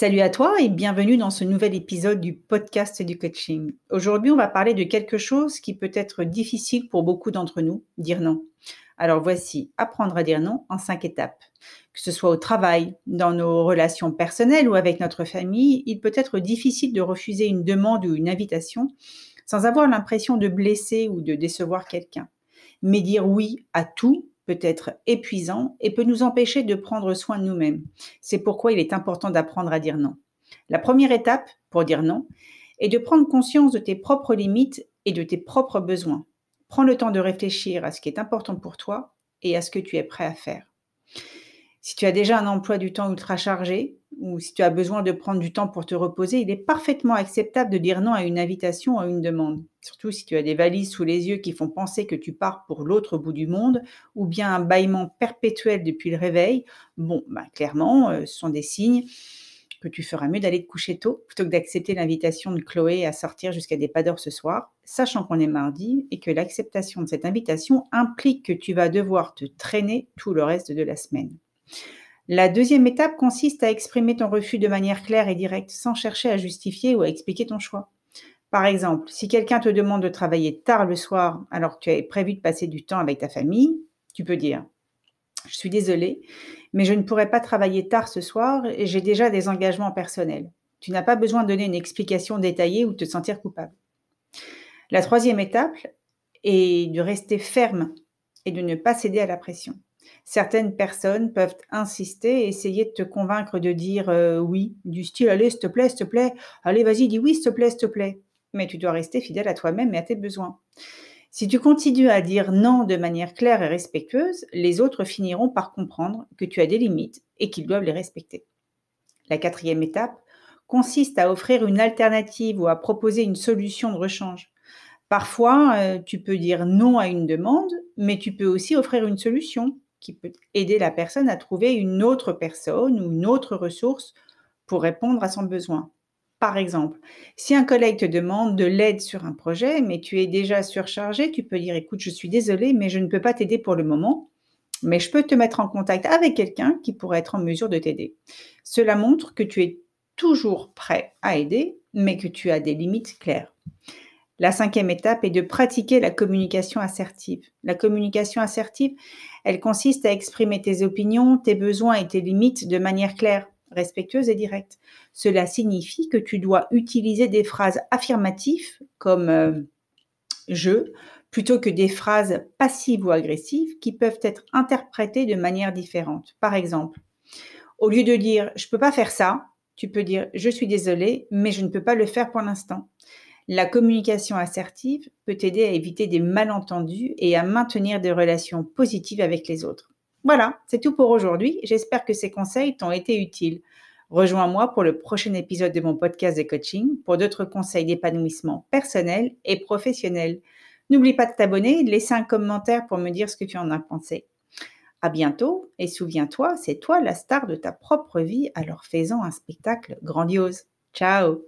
Salut à toi et bienvenue dans ce nouvel épisode du podcast du coaching. Aujourd'hui, on va parler de quelque chose qui peut être difficile pour beaucoup d'entre nous, dire non. Alors voici, apprendre à dire non en cinq étapes. Que ce soit au travail, dans nos relations personnelles ou avec notre famille, il peut être difficile de refuser une demande ou une invitation sans avoir l'impression de blesser ou de décevoir quelqu'un. Mais dire oui à tout peut être épuisant et peut nous empêcher de prendre soin de nous-mêmes. C'est pourquoi il est important d'apprendre à dire non. La première étape pour dire non est de prendre conscience de tes propres limites et de tes propres besoins. Prends le temps de réfléchir à ce qui est important pour toi et à ce que tu es prêt à faire. Si tu as déjà un emploi du temps ultra chargé ou si tu as besoin de prendre du temps pour te reposer, il est parfaitement acceptable de dire non à une invitation ou à une demande. Surtout si tu as des valises sous les yeux qui font penser que tu pars pour l'autre bout du monde ou bien un bâillement perpétuel depuis le réveil. Bon, bah, clairement, euh, ce sont des signes que tu feras mieux d'aller te coucher tôt plutôt que d'accepter l'invitation de Chloé à sortir jusqu'à des pas d'heure ce soir, sachant qu'on est mardi et que l'acceptation de cette invitation implique que tu vas devoir te traîner tout le reste de la semaine. La deuxième étape consiste à exprimer ton refus de manière claire et directe sans chercher à justifier ou à expliquer ton choix. Par exemple, si quelqu'un te demande de travailler tard le soir alors que tu avais prévu de passer du temps avec ta famille, tu peux dire Je suis désolé, mais je ne pourrai pas travailler tard ce soir et j'ai déjà des engagements personnels. Tu n'as pas besoin de donner une explication détaillée ou de te sentir coupable. La troisième étape est de rester ferme et de ne pas céder à la pression. Certaines personnes peuvent insister et essayer de te convaincre de dire euh, oui, du style allez, s'il te plaît, s'il te plaît, allez, vas-y, dis oui, s'il te plaît, s'il te plaît. Mais tu dois rester fidèle à toi-même et à tes besoins. Si tu continues à dire non de manière claire et respectueuse, les autres finiront par comprendre que tu as des limites et qu'ils doivent les respecter. La quatrième étape consiste à offrir une alternative ou à proposer une solution de rechange. Parfois, euh, tu peux dire non à une demande, mais tu peux aussi offrir une solution qui peut aider la personne à trouver une autre personne ou une autre ressource pour répondre à son besoin. Par exemple, si un collègue te demande de l'aide sur un projet, mais tu es déjà surchargé, tu peux dire écoute, je suis désolé, mais je ne peux pas t'aider pour le moment, mais je peux te mettre en contact avec quelqu'un qui pourrait être en mesure de t'aider. Cela montre que tu es toujours prêt à aider, mais que tu as des limites claires. La cinquième étape est de pratiquer la communication assertive. La communication assertive, elle consiste à exprimer tes opinions, tes besoins et tes limites de manière claire, respectueuse et directe. Cela signifie que tu dois utiliser des phrases affirmatives comme euh, je plutôt que des phrases passives ou agressives qui peuvent être interprétées de manière différente. Par exemple, au lieu de dire je peux pas faire ça, tu peux dire je suis désolé, mais je ne peux pas le faire pour l'instant. La communication assertive peut t'aider à éviter des malentendus et à maintenir des relations positives avec les autres. Voilà, c'est tout pour aujourd'hui. J'espère que ces conseils t'ont été utiles. Rejoins-moi pour le prochain épisode de mon podcast de coaching pour d'autres conseils d'épanouissement personnel et professionnel. N'oublie pas de t'abonner et de laisser un commentaire pour me dire ce que tu en as pensé. À bientôt et souviens-toi, c'est toi la star de ta propre vie, alors faisant un spectacle grandiose. Ciao